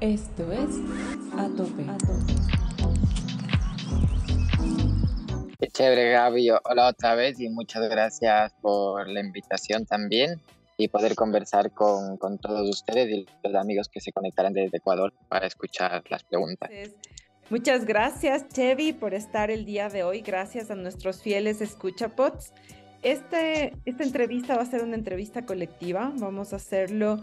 Esto es A Tope. Qué chévere, Gaby. Hola otra vez y muchas gracias por la invitación también y poder conversar con, con todos ustedes y los amigos que se conectarán desde Ecuador para escuchar las preguntas. Muchas gracias, Chevy, por estar el día de hoy. Gracias a nuestros fieles escuchapots. Este, esta entrevista va a ser una entrevista colectiva. Vamos a hacerlo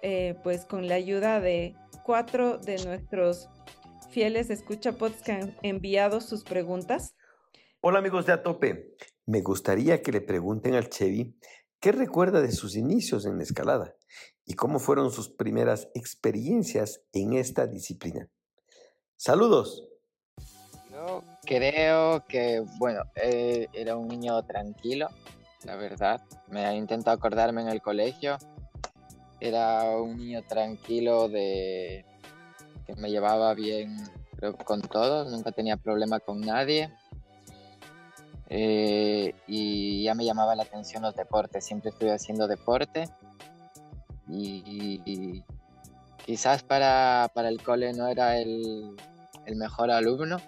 eh, pues con la ayuda de cuatro de nuestros fieles escuchapots que han enviado sus preguntas. Hola amigos de Atope. Me gustaría que le pregunten al Chevy qué recuerda de sus inicios en la escalada y cómo fueron sus primeras experiencias en esta disciplina. Saludos. Yo creo que, bueno, eh, era un niño tranquilo, la verdad. Me ha intentado acordarme en el colegio. Era un niño tranquilo de que me llevaba bien con todos, nunca tenía problema con nadie. Eh, y ya me llamaba la atención los deportes, siempre estuve haciendo deporte y, quizás para, para, el cole no era el, el, mejor alumno,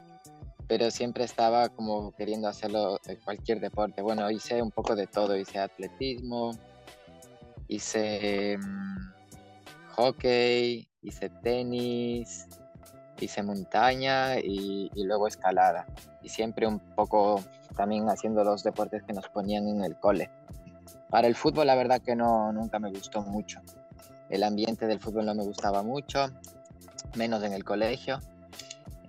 pero siempre estaba como queriendo hacerlo cualquier deporte. Bueno, hice un poco de todo, hice atletismo, hice um, hockey, hice tenis, hice montaña y, luego escalada. Y siempre un poco también haciendo los deportes que nos ponían en el cole. Para el fútbol la verdad que no, nunca me gustó mucho. El ambiente del fútbol no me gustaba mucho, menos en el colegio.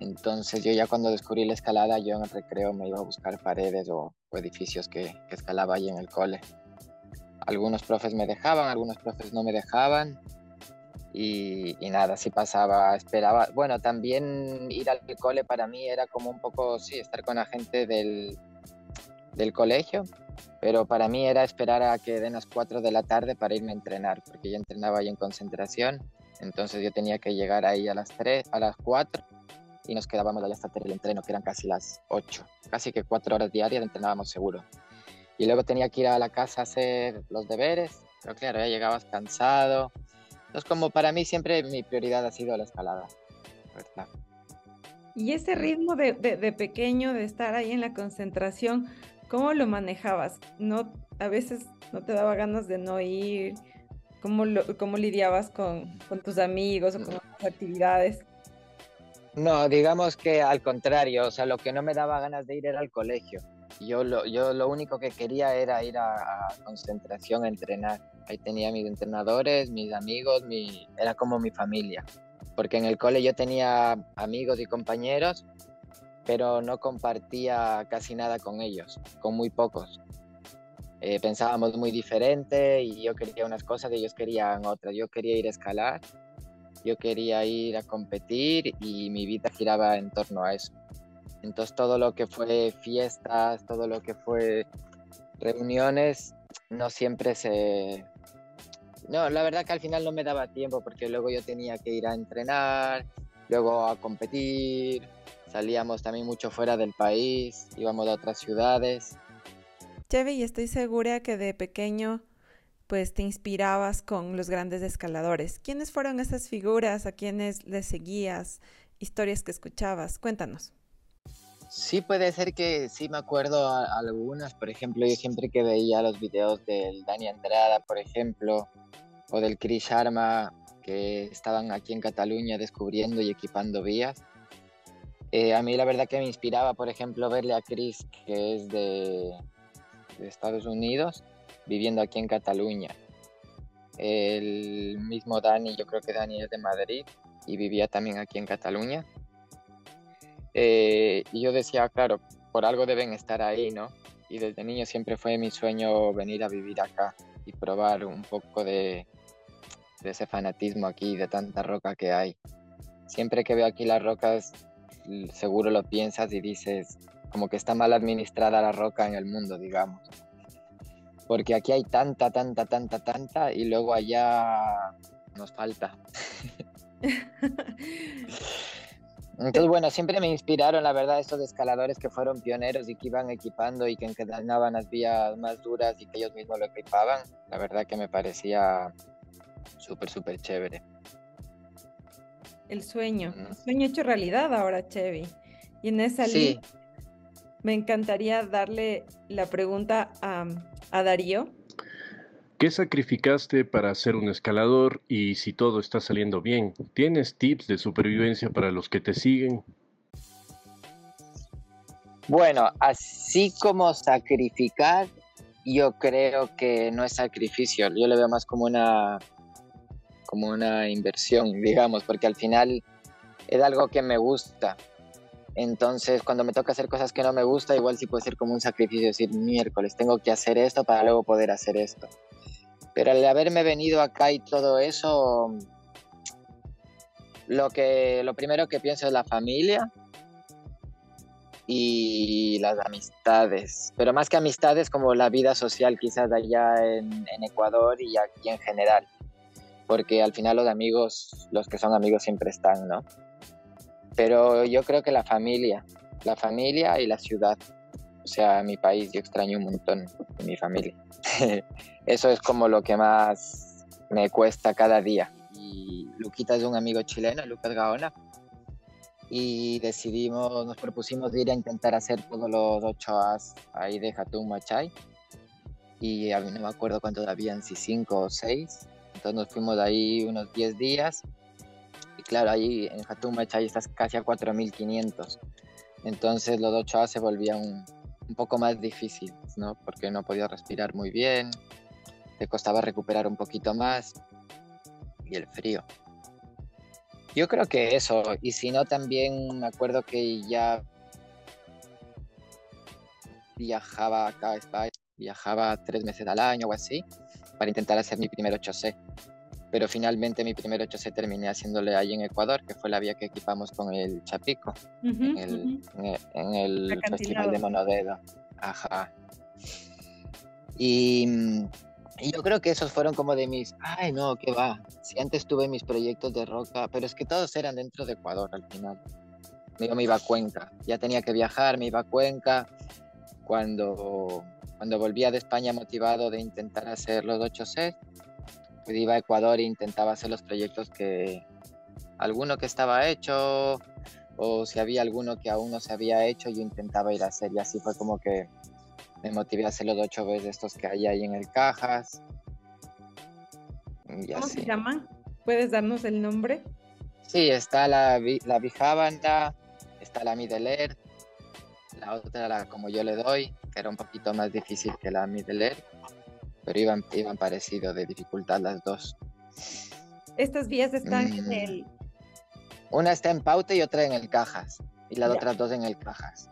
Entonces yo ya cuando descubrí la escalada, yo en el recreo me iba a buscar paredes o, o edificios que, que escalaba ahí en el cole. Algunos profes me dejaban, algunos profes no me dejaban y, y, nada, así pasaba, esperaba. Bueno, también ir al cole para mí era como un poco, sí, estar con la gente del, del colegio, pero para mí era esperar a que den las 4 de la tarde para irme a entrenar, porque yo entrenaba ahí en concentración, entonces yo tenía que llegar ahí a las 3, a las 4 y nos quedábamos allá hasta el entreno, que eran casi las 8, casi que 4 horas diarias entrenábamos seguro. Y luego tenía que ir a la casa a hacer los deberes, pero claro, ya llegabas cansado, entonces, como para mí siempre mi prioridad ha sido la escalada, ¿verdad? Y ese ritmo de, de, de, pequeño, de estar ahí en la concentración, ¿cómo lo manejabas? ¿No, a veces no te daba ganas de no ir? ¿Cómo, lo, cómo lidiabas con, con, tus amigos o con otras actividades? No, digamos que al contrario, o sea, lo que no me daba ganas de ir era al colegio. Yo lo, yo lo único que quería era ir a, concentración a entrenar Ahí tenía mis entrenadores, mis amigos, mi, era como mi familia. Porque en el cole yo tenía amigos y compañeros, pero no compartía casi nada con ellos, con muy pocos. Eh, pensábamos muy diferente y yo quería unas cosas y ellos querían otras. Yo quería ir a escalar, yo quería ir a competir y mi vida giraba en torno a eso. Entonces todo lo que fue fiestas, todo lo que fue reuniones, no siempre se, no, la verdad que al final no me daba tiempo porque luego yo tenía que ir a entrenar, luego a competir, salíamos también mucho fuera del país, íbamos a otras ciudades. Chevy, y estoy segura que de pequeño pues te inspirabas con los grandes escaladores. ¿Quiénes fueron esas figuras? ¿A quiénes les seguías? ¿Historias que escuchabas? Cuéntanos. Sí, puede ser que sí me acuerdo a, algunas. Por ejemplo, yo siempre que veía los videos del Dani Andrada, por ejemplo, o del Chris Sharma, que estaban aquí en Cataluña descubriendo y equipando vías. Eh, a mí la verdad que me inspiraba, por ejemplo, verle a Chris, que es de, de Estados Unidos, viviendo aquí en Cataluña. El mismo Dani, yo creo que Dani es de Madrid y vivía también aquí en Cataluña. Eh, y yo decía, claro, por algo deben estar ahí, ¿no? Y desde niño siempre fue mi sueño venir a vivir acá y probar un poco de, de ese fanatismo aquí, de tanta roca que hay. Siempre que veo aquí las rocas, seguro lo piensas y dices, como que está mal administrada la roca en el mundo, digamos. Porque aquí hay tanta, tanta, tanta, tanta y luego allá nos falta. Entonces, bueno, siempre me inspiraron, la verdad, estos escaladores que fueron pioneros y que iban equipando y que encadenaban las vías más duras y que ellos mismos lo equipaban. La verdad que me parecía súper, súper chévere. el sueño, el sueño hecho realidad ahora, Chevy. Y en esa línea me encantaría darle la pregunta a, a Darío. ¿Qué sacrificaste para ser un escalador y si todo está saliendo bien? ¿Tienes tips de supervivencia para los que te siguen? Bueno, así como sacrificar, yo creo que no es sacrificio, yo lo veo más como una, como una inversión, digamos, porque al final es algo que me gusta. Entonces, cuando me toca hacer cosas que no me gusta, igual sí puede ser como un sacrificio, decir, miércoles, tengo que hacer esto para luego poder hacer esto. Pero al haberme venido acá y todo eso, lo, que, lo primero que pienso es la familia y las amistades. Pero más que amistades, como la vida social quizás allá en, en Ecuador y aquí en general. Porque al final los amigos, los que son amigos siempre están, ¿no? Pero yo creo que la familia, la familia y la ciudad. O sea, mi país, yo extraño un montón mi familia. Eso es como lo que más me cuesta cada día. Y Luquita es un amigo chileno, Lucas Gaona, y decidimos, nos propusimos ir a intentar hacer todos los ocho as ahí de Hatun Machay. Y a mí no me acuerdo cuántos habían, si cinco o seis. Entonces nos fuimos de ahí unos diez días. Y claro, ahí en Hatun Machay estás casi a 4500. Entonces los ocho as se volvían un, un poco más difíciles, ¿no? Porque no podía respirar muy bien, te costaba recuperar un poquito más y el frío. Yo creo que eso, y si no también me acuerdo que ya viajaba acá a España, viajaba tres meses al año o así, para intentar hacer mi primer 8C. Pero finalmente mi primer 8C terminé haciéndole ahí en Ecuador, que fue la vía que equipamos con el Chapico, en el, en el Festival de Monodedo. Ajá. Y mm, y yo creo que esos fueron como de mis, ay no, qué va. Si antes tuve mis proyectos de roca, pero es que todos eran dentro de Ecuador al final. Yo me iba a Cuenca, ya tenía que viajar, me iba a Cuenca. Cuando, cuando volvía de España motivado de intentar hacer los 8C, pues iba a Ecuador e intentaba hacer los proyectos que alguno que estaba hecho o si había alguno que aún no se había hecho, yo intentaba ir a hacer y así fue como que me motivé a hacer los ocho veces estos que hay ahí en el Cajas. ¿Cómo se llaman? ¿Puedes darnos el nombre? Sí, está la, la Bijabanda, está la Middle la otra la como yo le doy, que era un poquito más difícil que la Middle pero iban, iban parecido de dificultad las dos. ¿Estas vías están en mm. el...? Una está en Paute y otra en el Cajas, y las otras dos en el Cajas.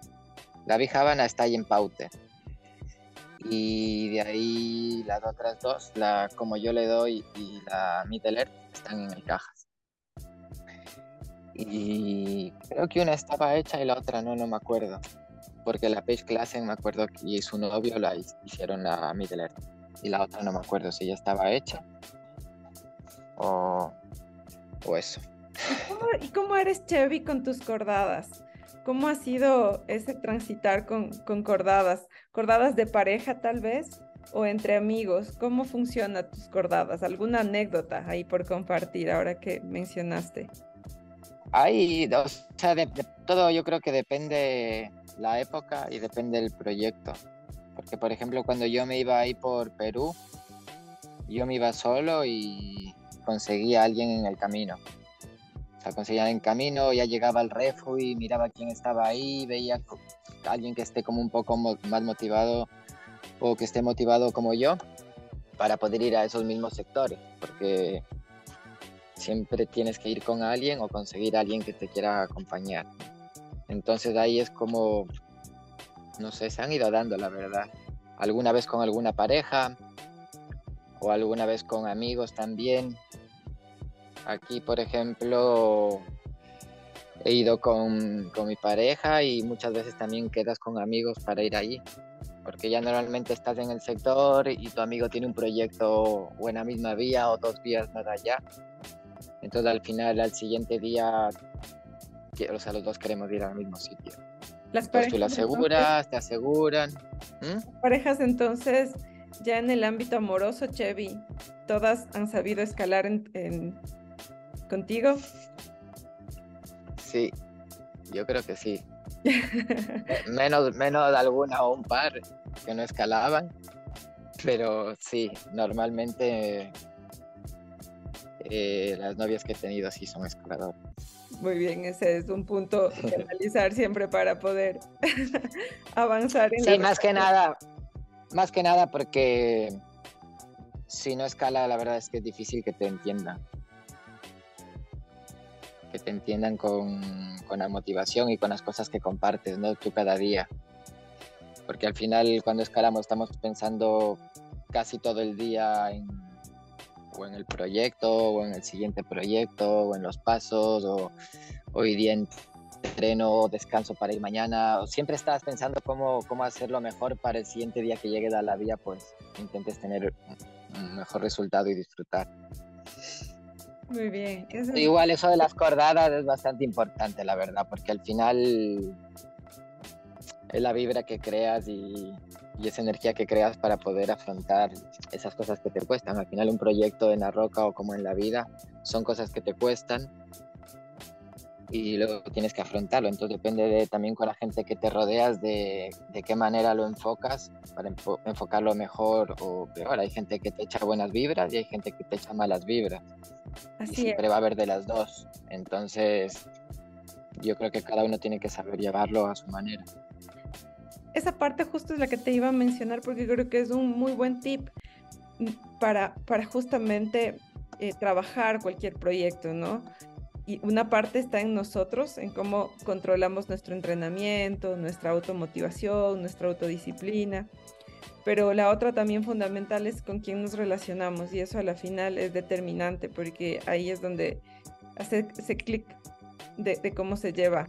La Bijabana está ahí en Paute y de ahí las otras dos, la como yo le doy y la Middle Earth, están en el cajas. Y creo que una estaba hecha y la otra no, no me acuerdo. Porque la Page Classic me acuerdo que su novio la hicieron la Middle Earth. Y la otra no me acuerdo si ya estaba hecha o, o eso. ¿Y cómo, ¿Y cómo eres Chevy con tus cordadas? ¿Cómo ha sido ese transitar con, con cordadas? ¿Cordadas de pareja tal vez? ¿O entre amigos? ¿Cómo funcionan tus cordadas? ¿Alguna anécdota ahí por compartir ahora que mencionaste? Hay, o sea, de, todo yo creo que depende la época y depende el proyecto. Porque, por ejemplo, cuando yo me iba ahí por Perú, yo me iba solo y conseguí a alguien en el camino conseguía en camino, ya llegaba al refu y miraba quién estaba ahí, veía a alguien que esté como un poco más motivado o que esté motivado como yo para poder ir a esos mismos sectores, porque siempre tienes que ir con alguien o conseguir a alguien que te quiera acompañar. Entonces ahí es como, no sé, se han ido dando la verdad. Alguna vez con alguna pareja o alguna vez con amigos también, Aquí, por ejemplo, he ido con, mi pareja y muchas veces también quedas con amigos para ir allí, porque ya normalmente estás en el sector y tu amigo tiene un proyecto o en la misma vía o dos vías más allá. Entonces al final, al siguiente día, o sea, los dos queremos ir al mismo sitio. Las parejas, tú lo aseguras, te aseguran. Parejas entonces, ya en el ámbito amoroso, Chevy, todas han sabido escalar en contigo? sí, yo creo que sí. menos, menos alguna o un par que no escalaban, pero sí, normalmente eh, las novias que he tenido sí son escaladoras. Muy bien, ese es un punto que analizar siempre para poder avanzar en Sí, más que nada, más que nada porque si no escala, la verdad es que es difícil que te entiendan. Que te entiendan con, con la motivación y con las cosas que compartes, ¿no? Tú cada día. Porque al final, cuando escalamos, estamos pensando casi todo el día en o en el proyecto, o en el siguiente proyecto, o en los pasos, o hoy día entreno, descanso para ir mañana, o siempre estás pensando cómo, cómo hacerlo mejor para el siguiente día que llegue a la vía, pues intentes tener un mejor resultado y disfrutar. Muy bien. Igual eso de las cordadas es bastante importante, la verdad, porque al final es la vibra que creas y, esa energía que creas para poder afrontar esas cosas que te cuestan. Al final un proyecto en la roca o como en la vida son cosas que te cuestan y luego tienes que afrontarlo. Entonces depende de, también con la gente que te rodeas de, de qué manera lo enfocas para enfocarlo mejor o peor. Hay gente que te echa buenas vibras y hay gente que te echa malas vibras. Así y siempre va a haber de las dos. Entonces yo creo que cada uno tiene que saber llevarlo a su manera esa parte justo es la que te iba a mencionar porque creo que es un muy buen tip para, para justamente eh, trabajar cualquier proyecto, ¿no? Y una parte está en nosotros, en cómo controlamos nuestro entrenamiento, nuestra automotivación, nuestra autodisciplina, pero la otra también fundamental es con quién nos relacionamos y eso a la final es determinante porque ahí es donde hace ese clic de, cómo se lleva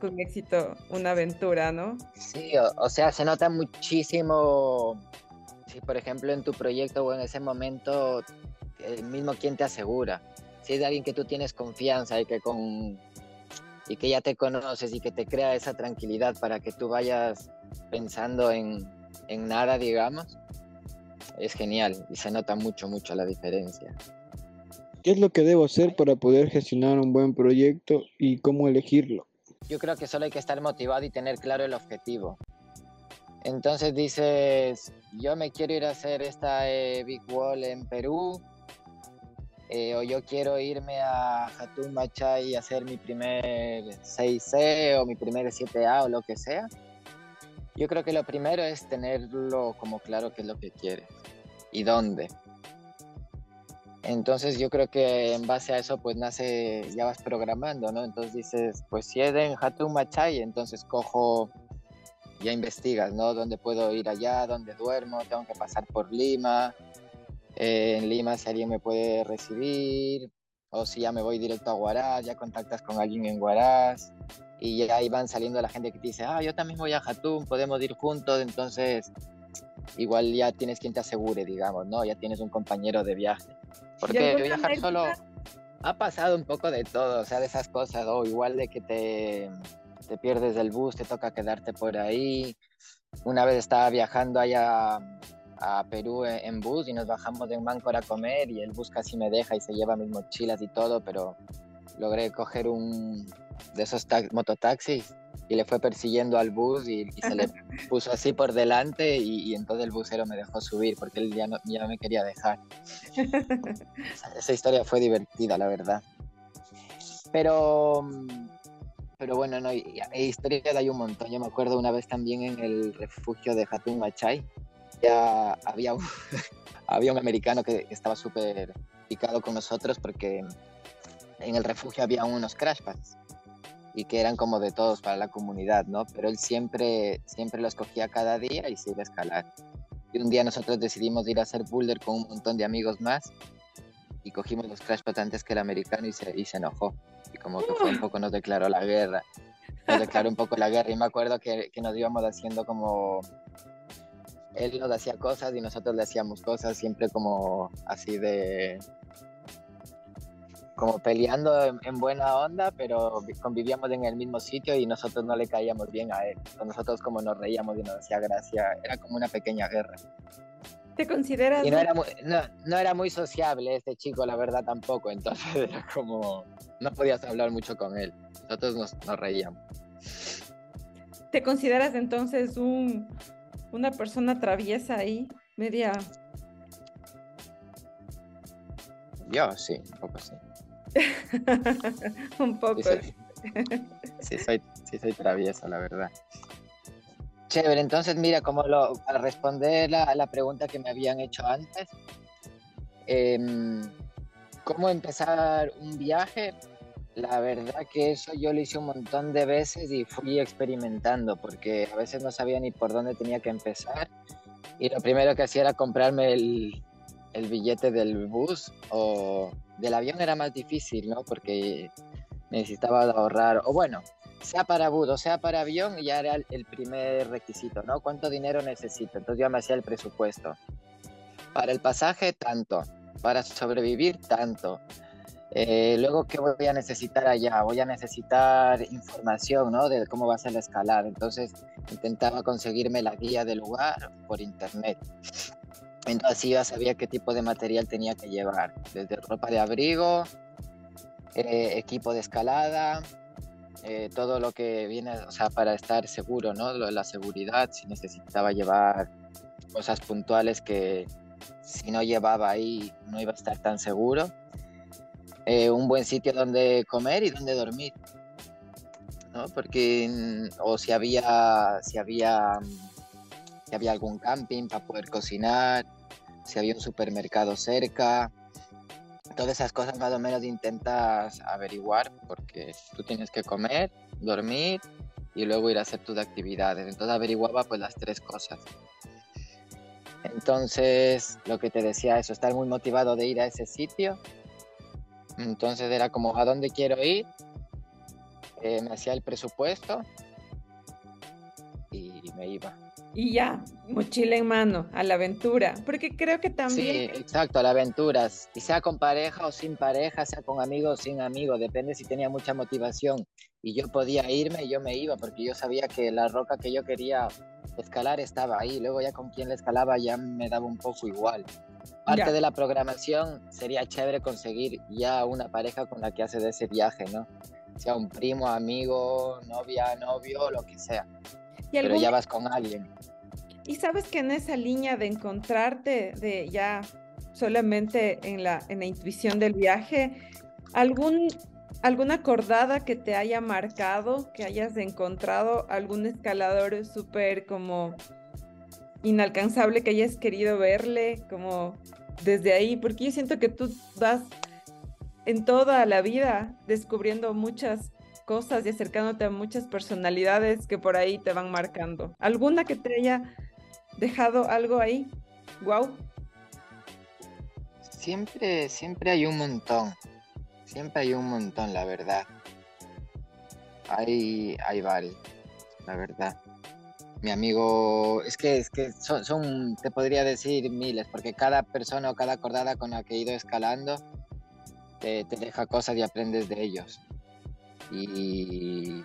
con éxito una aventura, ¿no? Sí, o, sea, se nota muchísimo, si por ejemplo en tu proyecto o en ese momento, el mismo quien te asegura. Si es de alguien que tú tienes confianza y que con y que ya te conoces y que te crea esa tranquilidad para que tú vayas pensando en, en nada, digamos, es genial y se nota mucho, mucho la diferencia. ¿Qué es lo que debo hacer para poder gestionar un buen proyecto y cómo elegirlo? yo creo que solo hay que estar motivado y tener claro el objetivo. Entonces dices, yo me quiero ir a hacer esta eh, Big Wall en Perú, eh, o yo quiero irme a Hatun Machay y hacer mi primer 6C o mi primer 7A o lo que sea. Yo creo que lo primero es tenerlo como claro qué es lo que quieres y dónde. Entonces yo creo que en base a eso pues nace, ya vas programando, ¿no? Entonces dices, pues si es en Hatun Machay, entonces cojo, ya investigas, ¿no? ¿Dónde puedo ir allá? ¿Dónde duermo? Tengo que pasar por Lima. Eh, en Lima si alguien me puede recibir, o si ya me voy directo a Huaraz, ya contactas con alguien en Huaraz, y ya ahí van saliendo la gente que te dice, ah, yo también voy a Hatun, podemos ir juntos, entonces igual ya tienes quien te asegure, digamos, ¿no? Ya tienes un compañero de viaje. Porque viajar solo ha pasado un poco de todo, o sea, de esas cosas, o igual de que te, te pierdes del bus, te toca quedarte por ahí. Una vez estaba viajando allá a Perú en bus y nos bajamos de un Máncora a comer y el bus casi me deja y se lleva mis mochilas y todo, pero logré coger un de esos mototaxis y le fue persiguiendo al bus y, se le puso así por delante y, entonces el busero me dejó subir porque él ya no, ya me quería dejar. Esa, historia fue divertida, la verdad. Pero, pero bueno, no, hay, historias hay un montón. Yo me acuerdo una vez también en el refugio de Hatun Machay, ya había un, había un americano que, estaba súper picado con nosotros porque en el refugio había unos crash pads y que eran como de todos para la comunidad, ¿no? Pero él siempre, siempre los cogía cada día y se iba a escalar. Y un día nosotros decidimos ir a hacer boulder con un montón de amigos más y cogimos los crash antes que el americano y se, y se enojó. Y como que fue un poco, nos declaró la guerra. Nos declaró un poco la guerra y me acuerdo que, que nos íbamos haciendo como... Él nos hacía cosas y nosotros le hacíamos cosas siempre como así de como peleando en, buena onda, pero convivíamos en el mismo sitio y nosotros no le caíamos bien a él. Nosotros como nos reíamos y nos hacía gracia, era como una pequeña guerra. ¿Te consideras? Y no era, muy, no, era muy sociable este chico, la verdad tampoco, entonces era como, no podías hablar mucho con él. nosotros nos, nos reíamos. ¿Te consideras entonces un, una persona traviesa ahí? Media. Yo sí, un poco sí. un poco. Sí, soy, sí, soy, sí soy travieso, la verdad. Chévere, entonces mira, como lo, para responder la, la pregunta que me habían hecho antes, em, ¿cómo empezar un viaje? La verdad que eso yo lo hice un montón de veces y fui experimentando porque a veces no sabía ni por dónde tenía que empezar y lo primero que hacía era comprarme el, el billete del bus o del avión era más difícil, ¿no? Porque necesitaba ahorrar, o bueno, sea para bus o sea para avión, ya era el, el primer requisito, ¿no? ¿Cuánto dinero necesito? Entonces yo me hacía el presupuesto. Para el pasaje, tanto. Para sobrevivir, tanto. Eh, luego, ¿qué voy a necesitar allá? Voy a necesitar información, ¿no? De cómo va a ser la escalada. Entonces, intentaba conseguirme la guía del lugar por internet. Entonces, ya sabía qué tipo de material tenía que llevar. Desde ropa de abrigo, eh, equipo de escalada, eh, todo lo que viene, o sea, para estar seguro, ¿no? La seguridad, si necesitaba llevar cosas puntuales que si no llevaba ahí no iba a estar tan seguro eh, un buen sitio donde comer y donde dormir. ¿no? Porque, mm, o si había, si había, mm, si había algún camping para poder cocinar, si había un supermercado cerca. Todas esas cosas más o menos intentas averiguar porque tú tienes que comer, dormir y luego ir a hacer tus actividades. Entonces averiguaba pues las tres cosas. Entonces, lo que te decía, eso, estar muy motivado de ir a ese sitio entonces era como, ¿a dónde quiero ir? Eh, me hacía el presupuesto y me iba. Y ya, mochila en mano, a la aventura. Porque creo que Sí, también. exacto, a las aventuras. Y sea con pareja o sin pareja, sea con amigos o sin amigos, depende si tenía mucha motivación. Y yo podía irme, yo me iba, porque yo sabía que la roca que yo quería escalar estaba ahí. Luego ya con quien la escalaba ya me daba un poco igual. Parte Ya. de la programación sería chévere conseguir ya una pareja con la que haces ese viaje, ¿no? Sea un primo, amigo, novia, novio, lo que sea. Y, Pero algún- ya vas con alguien. y sabes que en esa línea de encontrarte, de ya solamente en la, en la intuición del viaje, algún, alguna acordada que te haya marcado, que hayas encontrado algún escalador súper como inalcanzable que hayas querido verle, como desde ahí, porque yo siento que tú vas en toda la vida descubriendo muchas cosas y acercándote a muchas personalidades que por ahí te van marcando. ¿Alguna que te haya dejado algo ahí? Wow. Siempre, siempre hay un montón. Siempre hay un montón, la verdad. Hay, hay varios, la verdad. Mi amigo, es que, es que son, te podría decir miles, porque cada persona o cada acordada con la que he ido escalando te, te deja cosas y aprendes de ellos. Y,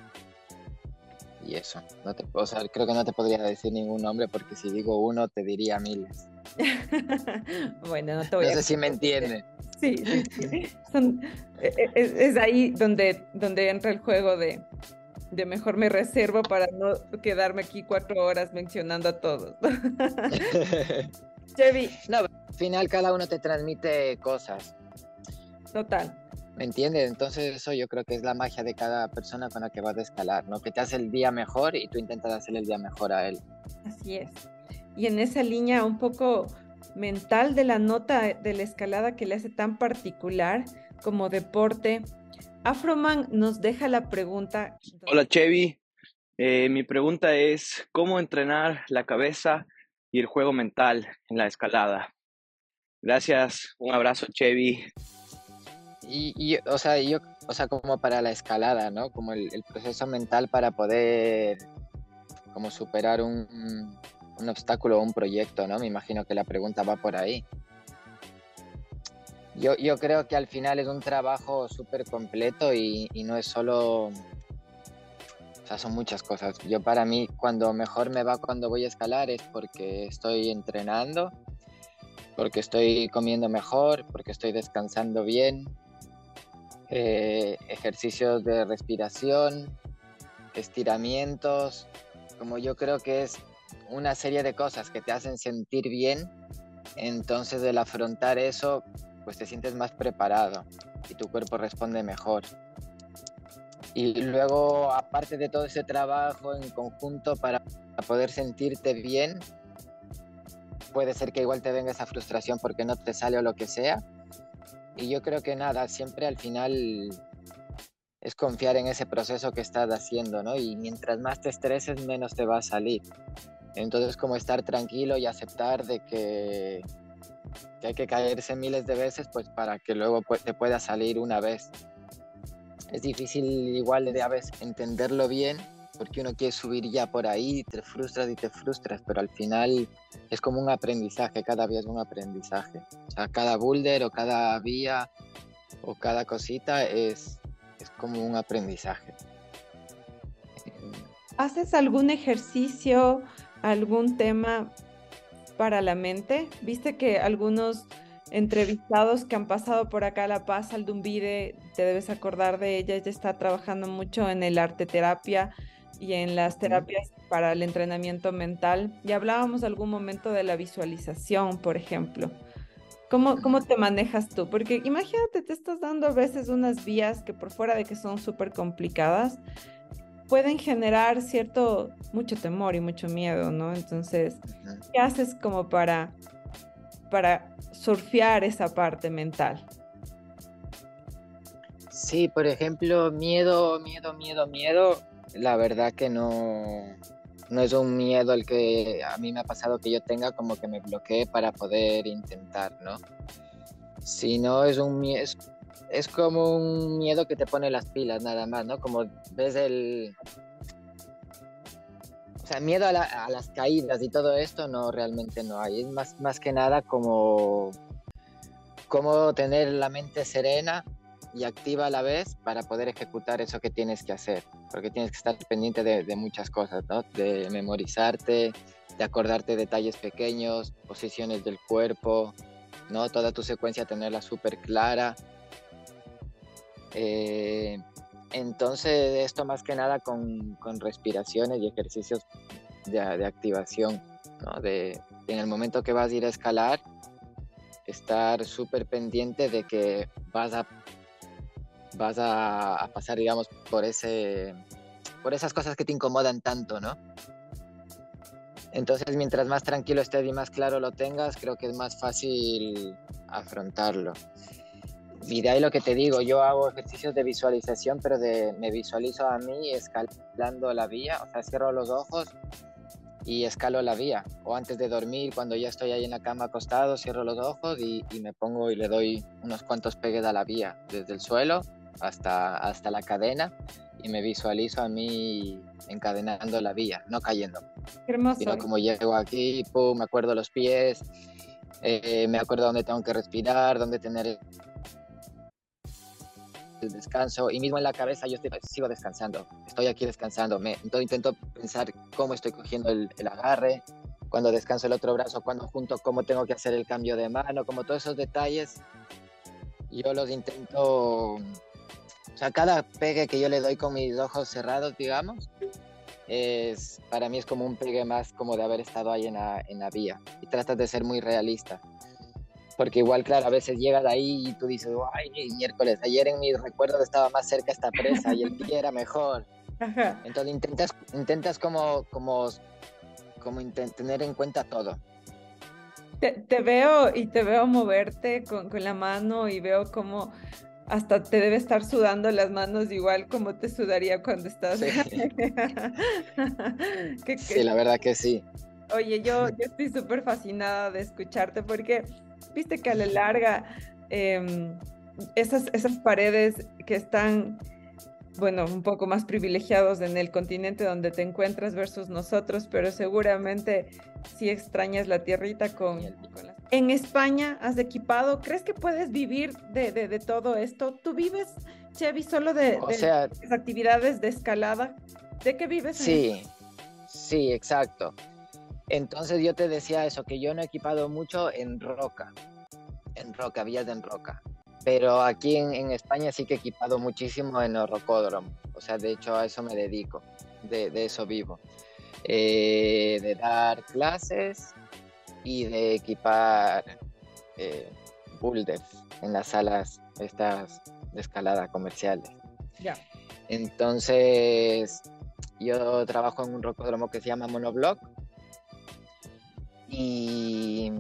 y eso, no te, o sea, creo que no te podría decir ningún nombre porque si digo uno te diría miles. bueno, no te No voy a... sé si me entienden. Sí, sí, sí. Son- e- e- es, es ahí donde, donde entra el juego de, de mejor me reservo para no quedarme aquí cuatro horas mencionando a todos. Chevy, No, al final cada uno te transmite cosas, total. ¿Me entiendes? Entonces eso yo creo que es la magia de cada persona con la que vas a escalar, ¿no? Que te hace el día mejor y tú intentas hacerle el día mejor a él. Así es. Y en esa línea un poco mental de la nota de la escalada que le hace tan particular como deporte, Afroman nos deja la pregunta. Hola Chevy, Eh, mi pregunta es, ¿cómo entrenar la cabeza y el juego mental en la escalada? Gracias, un abrazo Chevy. Y, o sea, yo, o sea, como para la escalada, ¿no? Como el, el proceso mental para poder como superar un, un obstáculo o un proyecto, ¿no? Me imagino que la pregunta va por ahí. Yo, yo creo que al final es un trabajo súper completo y, y no es solo... O sea, son muchas cosas. Yo para mí, cuando mejor me va cuando voy a escalar es porque estoy entrenando, porque estoy comiendo mejor, porque estoy descansando bien, eh, ejercicios de respiración, estiramientos, como yo creo que es una serie de cosas que te hacen sentir bien, entonces el afrontar eso, pues te sientes más preparado y tu cuerpo responde mejor. Y luego, aparte de todo ese trabajo en conjunto para poder sentirte bien, puede ser que igual te venga esa frustración porque no te sale o lo que sea. Y yo creo que nada, siempre al final es confiar en ese proceso que estás haciendo, ¿no? Y mientras más te estreses, menos te va a salir. Entonces, como estar tranquilo y aceptar de que, hay que caerse miles de veces, pues para que luego te pueda salir una vez. Es difícil igual de a veces entenderlo bien, porque uno quiere subir ya por ahí, te frustras y te frustras, pero al final es como un aprendizaje, cada vía es un aprendizaje. O sea, cada boulder o cada vía o cada cosita es, es como un aprendizaje. ¿Haces algún ejercicio, algún tema para la mente? Viste que algunos entrevistados que han pasado por acá a La Paz, Aldumbide, te debes acordar de ella, ella está trabajando mucho en el arte terapia y en las terapias para el entrenamiento mental. Y hablábamos algún momento de la visualización, por ejemplo. ¿Cómo, ¿Cómo te manejas tú? Porque imagínate, te estás dando a veces unas vías que por fuera de que son súper complicadas, pueden generar cierto, mucho temor y mucho miedo, ¿no? Entonces, ¿qué haces como para, para surfear esa parte mental? Sí, por ejemplo, miedo, miedo, miedo, miedo, la verdad que no, no es un miedo el que a mí me ha pasado que yo tenga como que me bloquee para poder intentar, ¿no? Sino es un miedo, es, como un miedo que te pone las pilas nada más, ¿no? Como ves el... O sea, miedo a, a las caídas y todo esto no, realmente no hay. Es más, más que nada como, como tener la mente serena y activa a la vez para poder ejecutar eso que tienes que hacer, porque tienes que estar pendiente de, muchas cosas, ¿no? De memorizarte, de acordarte detalles pequeños, posiciones del cuerpo, ¿no? Toda tu secuencia tenerla súper clara. Eh, entonces, esto más que nada con, con respiraciones y ejercicios de, de activación, ¿no? De, en el momento que vas a ir a escalar, estar súper pendiente de que vas a vas a, pasar, digamos, por ese por esas cosas que te incomodan tanto, ¿no? Entonces, mientras más tranquilo estés y más claro lo tengas, creo que es más fácil afrontarlo. Y de ahí lo que te digo, yo hago ejercicios de visualización, pero de, me visualizo a mí escalando la vía, o sea, cierro los ojos y escalo la vía. O antes de dormir, cuando ya estoy ahí en la cama acostado, cierro los ojos y, y me pongo y le doy unos cuantos pegues a la vía, desde el suelo hasta, hasta la cadena y me visualizo a mí encadenando la vía, no cayendo. hermoso. Sino como llego aquí, pum, me acuerdo los pies, eh, me acuerdo dónde tengo que respirar, dónde tener el descanso y mismo en la cabeza yo sigo descansando, estoy aquí descansando, me, entonces intento pensar cómo estoy cogiendo el, el, agarre, cuando descanso el otro brazo, cuando junto cómo tengo que hacer el cambio de mano, como todos esos detalles, yo los intento o sea, cada pegue que yo le doy con mis ojos cerrados, digamos, es, para mí es como un pegue más como de haber estado ahí en la, en la vía. Y tratas de ser muy realista. Porque igual, claro, a veces llegas ahí y tú dices, ay, miércoles, ayer en mis recuerdos estaba más cerca esta presa y el día era mejor. Entonces intentas, intentas como, como, como tener en cuenta todo. Te, te, veo y te veo moverte con, con la mano y veo como hasta te debe estar sudando las manos igual como te sudaría cuando estás. Sí, sí la verdad que sí. Oye, yo, yo estoy súper fascinada de escucharte porque viste que a la larga em, esas, esas paredes que están, bueno, un poco más privilegiados en el continente donde te encuentras versus nosotros, pero seguramente si extrañas la tierrita con, con las en España has equipado. ¿Crees que puedes vivir de, todo esto? ¿Tú vives, Chevy, solo de, las actividades de escalada? ¿De qué vives? Sí, sí, exacto. Entonces yo te decía eso, que yo no he equipado mucho en roca, en roca, vías de en roca. pero aquí en, España sí que he equipado muchísimo en el rocódromo. O sea, de hecho a eso me dedico, de, eso vivo. Eh, de dar clases y de equipar eh, en las salas estas de escalada comerciales. Ya. Entonces, yo trabajo en un rocódromo que se llama Monoblock y,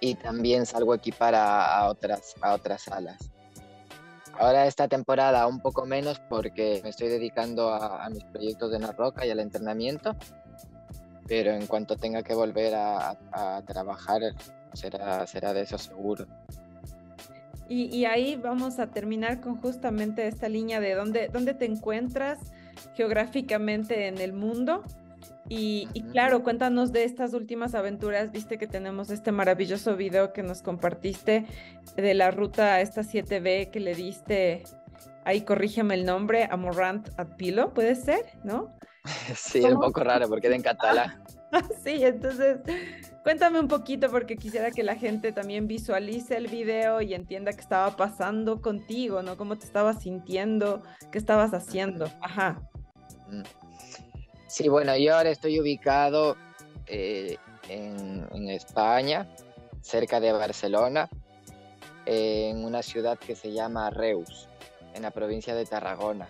y también salgo a equipar a, otras, a otras salas. Ahora esta temporada un poco menos porque me estoy dedicando a, mis proyectos de la roca y al entrenamiento, pero en cuanto tenga que volver a, a trabajar será, será de eso seguro. Y, ahí vamos a terminar con justamente esta línea de dónde, dónde te encuentras geográficamente en el mundo. Y, claro, cuéntanos de estas últimas aventuras. Viste que tenemos este maravilloso video que nos compartiste de la ruta a esta 7B que le diste, ahí corrígeme el nombre, a Morant at Pilo, puede ser, ¿no? Sí, es un poco raro porque era en catalán. sí, entonces Cuéntame un poquito porque quisiera que la gente también visualice el video y entienda qué estaba pasando contigo, ¿no? Cómo te estabas sintiendo, qué estabas haciendo. Ajá. Sí, bueno, yo ahora estoy ubicado eh, en, España, cerca de Barcelona, en una ciudad que se llama Reus, en la provincia de Tarragona.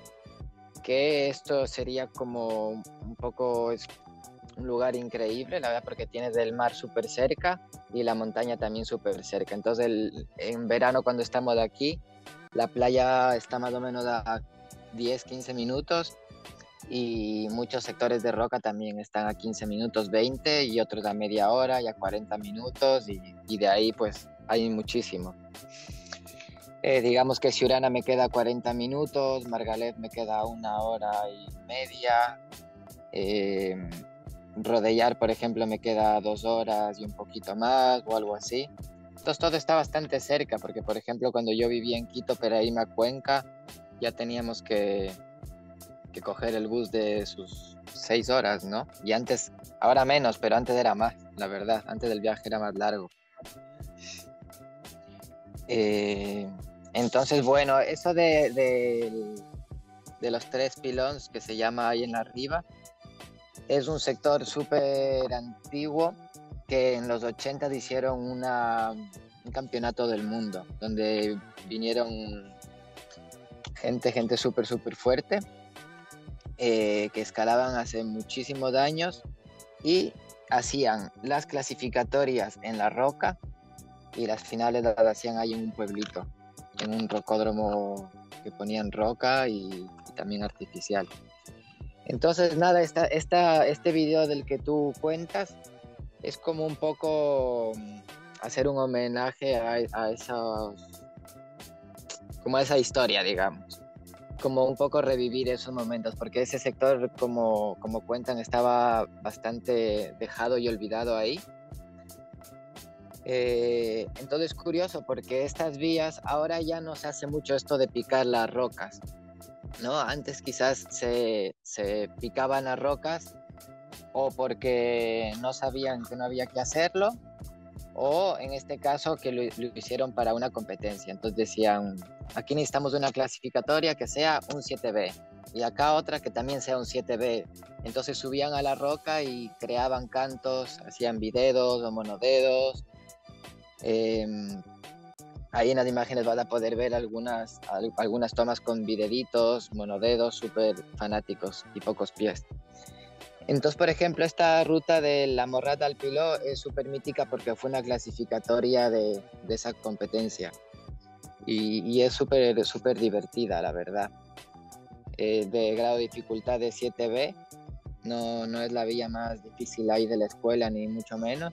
Que esto sería como un poco un lugar increíble, la verdad, porque tienes el mar súper cerca y la montaña también súper cerca. Entonces, en verano cuando estamos aquí, la playa está más o menos a 10, 15 minutos y muchos sectores de roca también están a 15 minutos, 20 y otros a media hora y a 40 minutos y, de ahí pues hay muchísimo. Eh, digamos que Ciurana me queda 40 minutos, Margalef me queda una hora y media. Eh, Rodellar, por ejemplo, me queda dos horas y un poquito más o algo así. Entonces todo está bastante cerca, porque por ejemplo cuando yo vivía en Quito, Peraíma, Cuenca, ya teníamos que, que coger el bus de sus seis horas, ¿no? Y antes, ahora menos, pero antes era más, la verdad, antes del viaje era más largo. Eh, entonces, bueno, eso de, los tres pilones que se llama ahí en arriba, es un sector súper antiguo que en los 80 hicieron una, un campeonato del mundo, donde vinieron gente, gente súper, súper fuerte, eh, que escalaban hace muchísimos años y hacían las clasificatorias en la roca y las finales las hacían ahí en un pueblito, en un rocódromo que ponían roca y también artificial. Entonces, nada, esta, esta, este video del que tú cuentas es como un poco mm, hacer un homenaje a, a como a esa historia, digamos. Como un poco revivir esos momentos, porque ese sector, como, como cuentan, estaba bastante dejado y olvidado ahí. Eh, entonces es curioso porque estas vías ahora ya no se hace mucho esto de picar las rocas ¿no? Antes quizás se, picaban las rocas o porque no sabían que no había que hacerlo o en este caso que lo, hicieron para una competencia. Entonces decían, aquí necesitamos una clasificatoria que sea un 7B y acá otra que también sea un 7B. Entonces subían a la roca y creaban cantos, hacían videos o monodedos. Em, Ahí en las imágenes vas a poder ver algunas, algunas tomas con videditos, monodedos súper fanáticos y pocos pies. Entonces, por ejemplo, esta ruta de la Morrata al Piló es súper mítica porque fue una clasificatoria de, esa competencia. Y, y es súper súper divertida, la verdad. Eh, de grado de dificultad de 7B. No, no es la vía más difícil ahí de la escuela, ni mucho menos.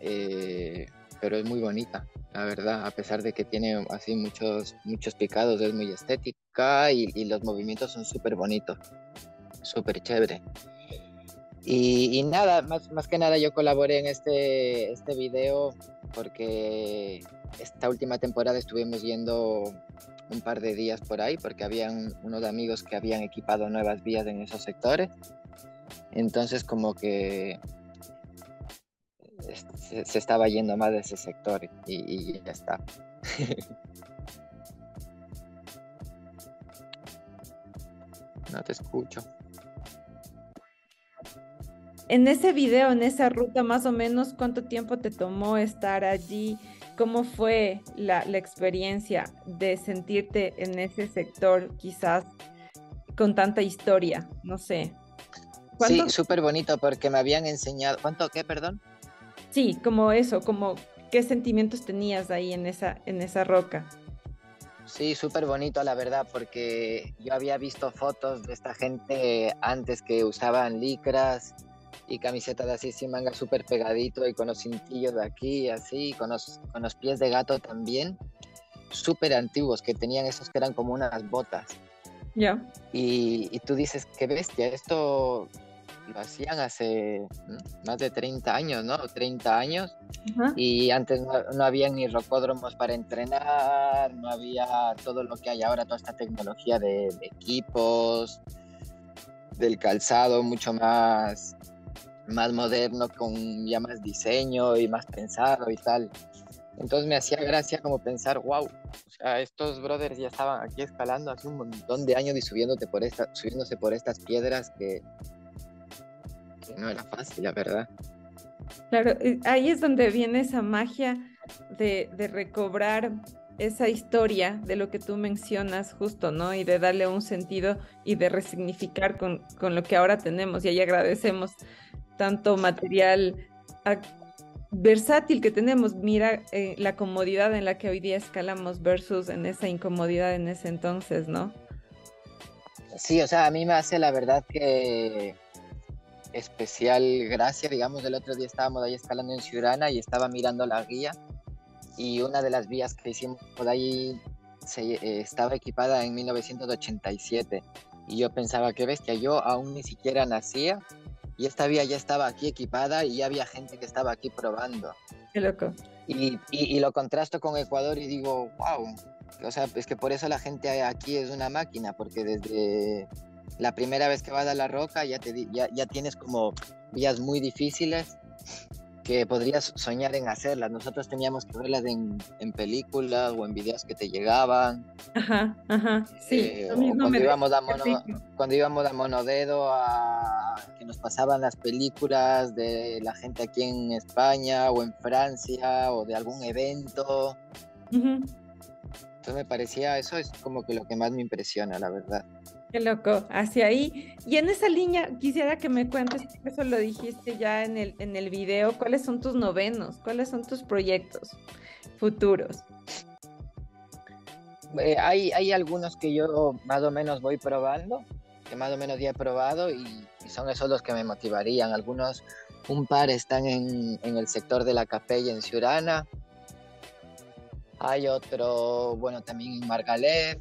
Eh, pero es muy bonita la verdad, a pesar de que tiene así muchos, muchos picados, es muy estética y, los movimientos son súper bonitos, súper chévere. Y, nada, más, más que nada yo colaboré en este, este video porque esta última temporada estuvimos yendo un par de días por ahí porque habían unos amigos que habían equipado nuevas vías en esos sectores. Entonces como que se, estaba yendo más de ese sector y, ya está. no te escucho. En ese video, en esa ruta, más o menos, ¿cuánto tiempo te tomó estar allí? ¿Cómo fue la, la experiencia de sentirte en ese sector, quizás con tanta historia? No sé. Sí, súper bonito porque me habían enseñado. ¿Cuánto qué, perdón? Sí, como eso, como qué sentimientos tenías ahí en esa, en esa roca. Sí, súper bonito, la verdad, porque yo había visto fotos de esta gente antes que usaban licras y camisetas así sin manga súper pegadito y con los cintillos de aquí, así, con los, con los pies de gato también, súper antiguos, que tenían esos que eran como unas botas. Ya. Y, y, tú dices, qué bestia, esto lo hacían hace más de 30 años, ¿no? 30 años. Y antes no, no, había ni rocódromos para entrenar, no había todo lo que hay ahora, toda esta tecnología de, de equipos, del calzado mucho más, más moderno, con ya más diseño y más pensado y tal. Entonces me hacía gracia como pensar, wow, o sea, estos brothers ya estaban aquí escalando hace un montón de años y subiéndote por esta, subiéndose por estas piedras que, que no era fácil, la verdad. Claro, ahí es donde viene esa magia de, de, recobrar esa historia de lo que tú mencionas justo, ¿no? Y de darle un sentido y de resignificar con, con lo que ahora tenemos. Y ahí agradecemos tanto material versátil que tenemos. Mira eh, la comodidad en la que hoy día escalamos versus en esa incomodidad en ese entonces, ¿no? Sí, o sea, a mí me hace la verdad que especial gracia, digamos, el otro día estábamos ahí escalando en Ciurana y estaba mirando la guía y una de las vías que hicimos por ahí se, eh, estaba equipada en 1987 y yo pensaba, qué bestia, yo aún ni siquiera nacía y esta vía ya estaba aquí equipada y ya había gente que estaba aquí probando. Qué loco. Y, y, y, lo contrasto con Ecuador y digo, wow, o sea, es que por eso la gente aquí es una máquina, porque desde la primera vez que vas a la roca ya, te, ya, ya tienes como vías muy difíciles que podrías soñar en hacerlas. Nosotros teníamos que verlas en, en películas o en videos que te llegaban. Ajá, ajá, sí. Eh, cuando, íbamos a mono, cuando íbamos a Monodedo, a, que nos pasaban las películas de la gente aquí en España o en Francia o de algún evento. Uh -huh. Entonces me parecía, eso es como que lo que más me impresiona, la verdad. Qué loco, hacia ahí. Y en esa línea quisiera que me cuentes, eso lo dijiste ya en el, en el video, ¿cuáles son tus novenos? ¿Cuáles son tus proyectos futuros? Eh, hay, hay algunos que yo más o menos voy probando, que más o menos ya he probado y, y son esos los que me motivarían. Algunos, un par están en, en el sector de la Capella en Ciurana. Hay otro, bueno, también en Margalef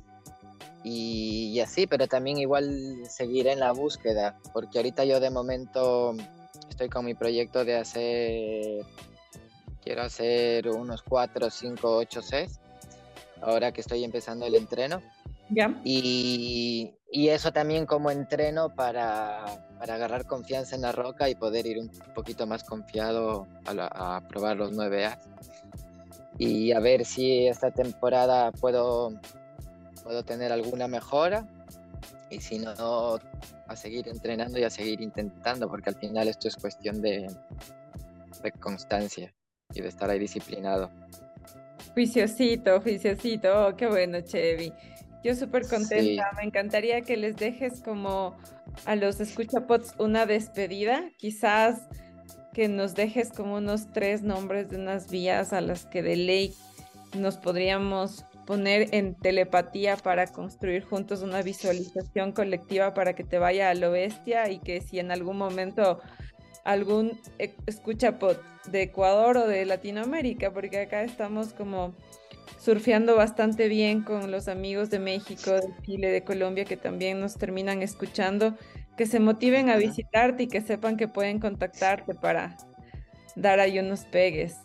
y, y, así, pero también igual seguiré en la búsqueda, porque ahorita yo de momento estoy con mi proyecto de hacer, quiero hacer unos 4, 5, 8 6, ahora que estoy empezando el entreno. Yeah. Y, y, eso también como entreno para, para, agarrar confianza en la roca y poder ir un poquito más confiado a, la, a probar los 9A. Y a ver si esta temporada puedo puedo tener alguna mejora y si no, a seguir entrenando y a seguir intentando, porque al final esto es cuestión de, de constancia y de estar ahí disciplinado. Juiciosito, juiciosito, oh, qué bueno, Chevy. Yo súper contenta, sí. me encantaría que les dejes como a los escuchapots una despedida, quizás que nos dejes como unos tres nombres de unas vías a las que de ley nos podríamos poner en telepatía para construir juntos una visualización colectiva para que te vaya a lo bestia y que si en algún momento algún escucha de Ecuador o de Latinoamérica, porque acá estamos como surfeando bastante bien con los amigos de México, de Chile, de Colombia que también nos terminan escuchando, que se motiven a visitarte y que sepan que pueden contactarte para dar ahí unos pegues.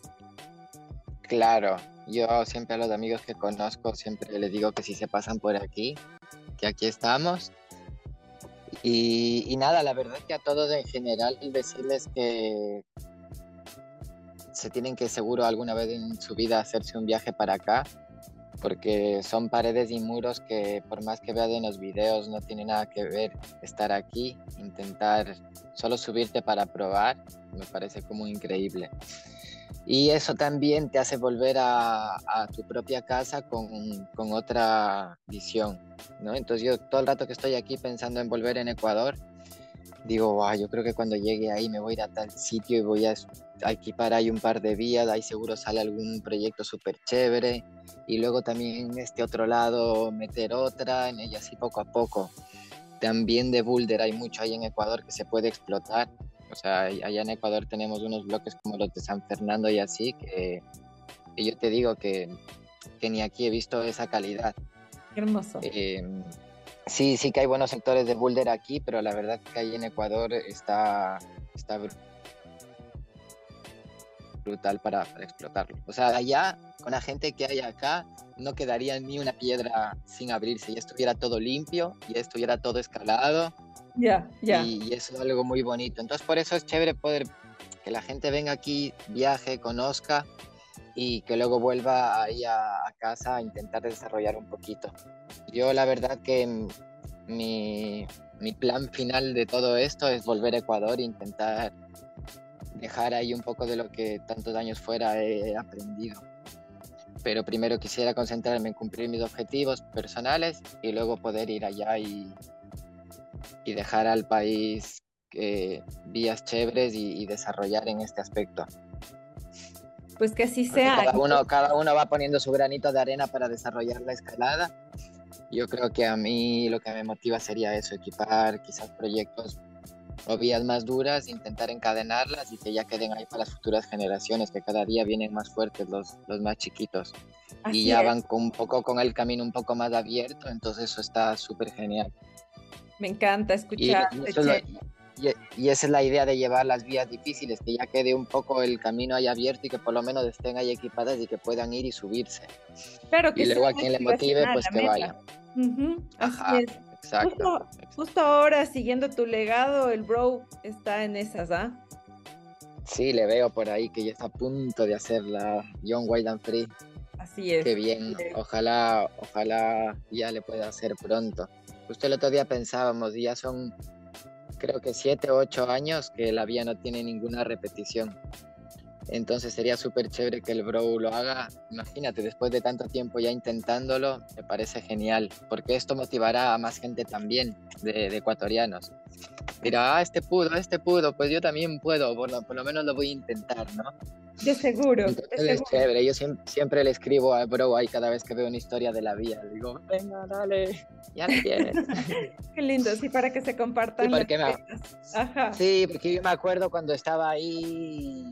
Claro, yo siempre a los amigos que conozco, siempre les digo que si se pasan por aquí, que aquí estamos. Y, nada, la verdad que a todos en general decirles que se tienen que seguro alguna vez en su vida hacerse un viaje para acá, porque son paredes y muros que por más que veas en los videos no tiene nada que ver estar aquí, intentar solo subirte para probar, me parece como increíble. Y eso también te hace volver a, tu propia casa con, con, otra visión, ¿no? Entonces yo todo el rato que estoy aquí pensando en volver en Ecuador, digo, wow, yo creo que cuando llegue ahí me voy a ir a tal sitio y voy a equipar ahí un par de vías, ahí seguro sale algún proyecto súper chévere y luego también en este otro lado meter otra, y así poco a poco. También de boulder hay mucho ahí en Ecuador que se puede explotar. O sea, allá en Ecuador tenemos unos bloques como los de San Fernando y así, que, yo te digo que, que, ni aquí he visto esa calidad. hermoso. Eh, sí, sí que hay buenos sectores de boulder aquí, pero la verdad que ahí en Ecuador está, está brutal para, explotarlo. O sea, allá, con la gente que hay acá, no quedaría ni una piedra sin abrirse, y estuviera todo limpio, y estuviera todo escalado. Ya, ya. Y, eso es algo muy bonito. Entonces, por eso es chévere poder que la gente venga aquí, viaje, conozca y que luego vuelva ahí a, a casa a intentar desarrollar un poquito. Yo la verdad que mi, mi plan final de todo esto es volver a Ecuador e intentar dejar ahí un poco de lo que tantos años fuera he aprendido. Pero primero quisiera concentrarme en cumplir mis objetivos personales y luego poder ir allá y, y dejar al país eh, vías chéveres y, desarrollar en este aspecto. Pues que así sea. Cada uno, cada uno va poniendo su granito de arena para desarrollar la escalada. Yo creo que a mí lo que me motiva sería eso, equipar quizás proyectos o vías más duras, intentar encadenarlas y que ya queden ahí para las futuras generaciones, que cada día vienen más fuertes los, los más chiquitos. y ya van con un poco con el camino un poco más abierto, entonces eso está súper genial. Me encanta escuchar. Y, esa es la idea de llevar las vías difíciles, que ya quede un poco el camino ahí abierto y que por lo menos estén ahí equipadas y que puedan ir y subirse. Pero que y luego a quien le motive, pues que vaya. Así es. Exacto justo, ahora, siguiendo tu legado, el bro está en esas, ¿ah? Sí, le veo por ahí que ya está a punto de hacer la Young Wild and Free. Así es. Qué bien, ojalá, ojalá ya le pueda hacer pronto. Justo el otro día pensábamos, ya son creo que siete o ocho años que la vía no tiene ninguna repetición. Entonces sería súper chévere que el Bro lo haga. Imagínate, después de tanto tiempo ya intentándolo, me parece genial, porque esto motivará a más gente también de, ecuatorianos. Dirá, ah, este pudo, este pudo, pues yo también puedo, por lo, por lo menos lo voy a intentar, ¿no? De seguro. Entonces es chévere. Yo siempre, le escribo a Bro ahí cada vez que veo una historia de la vía. Le digo, venga, dale, ya la tienes. Qué lindo, sí, para que se compartan. Sí, porque, Ajá. sí, porque yo me acuerdo cuando estaba ahí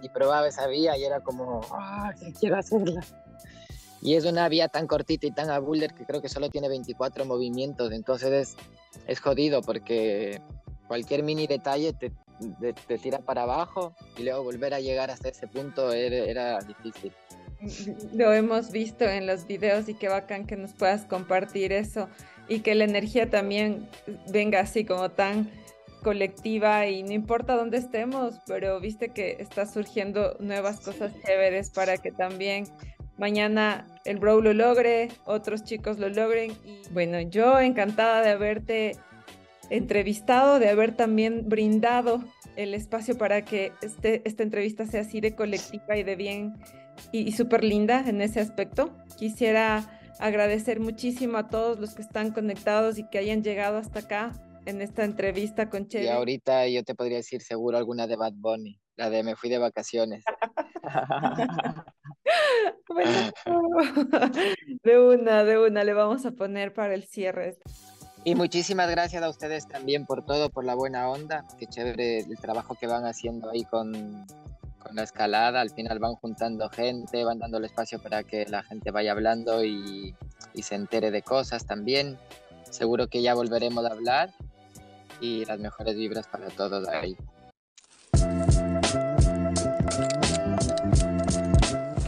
y probaba esa vía y era como, ah, quiero hacerla. Y es una vía tan cortita y tan a boulder que creo que solo tiene 24 movimientos, entonces es, es jodido porque cualquier mini detalle te, te, tira para abajo y luego volver a llegar hasta ese punto era, difícil. Lo hemos visto en los videos y qué bacán que nos puedas compartir eso y que la energía también venga así como tan colectiva y no importa dónde estemos, pero viste que está surgiendo nuevas cosas chéveres para que también mañana el bro lo logre, otros chicos lo logren. Y bueno, yo encantada de haberte entrevistado, de haber también brindado el espacio para que este, esta entrevista sea así de colectiva y de bien y, súper linda en ese aspecto. Quisiera agradecer muchísimo a todos los que están conectados y que hayan llegado hasta acá en esta entrevista con Chevy. Y ahorita yo te podría decir seguro alguna de Bad Bunny, la de me fui de vacaciones. de una, de una, le vamos a poner para el cierre. Y muchísimas gracias a ustedes también por todo, por la buena onda. Qué chévere el trabajo que van haciendo ahí con, con la escalada. Al final van juntando gente, van dando el espacio para que la gente vaya hablando y, y se entere de cosas también. Seguro que ya volveremos a hablar y las mejores vibras para todos ahí.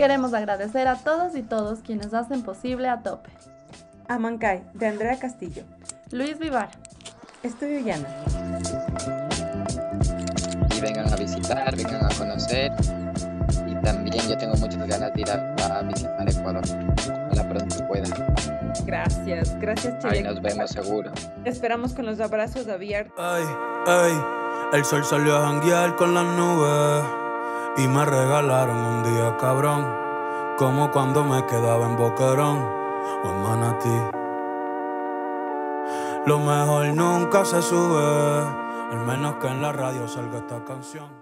Queremos agradecer a todos y todos quienes hacen posible a tope. Amancay, de Andrea Castillo. Luis Vivar. Estudio Llana. Y vengan a visitar, vengan a conocer. Y también yo tengo muchas ganas de ir a, visitar Ecuador. ojalá pronto pueda. Gracias, gracias Chevi. Ahí nos vemos seguro. Te esperamos con los abrazos abiertos. Ay, ay, el sol salió a janguear con las nubes y me regalaron un día cabrón, como cuando me quedaba en Boquerón o en Manatí. Lo mejor nunca se sube, al menos que en la radio salga esta canción.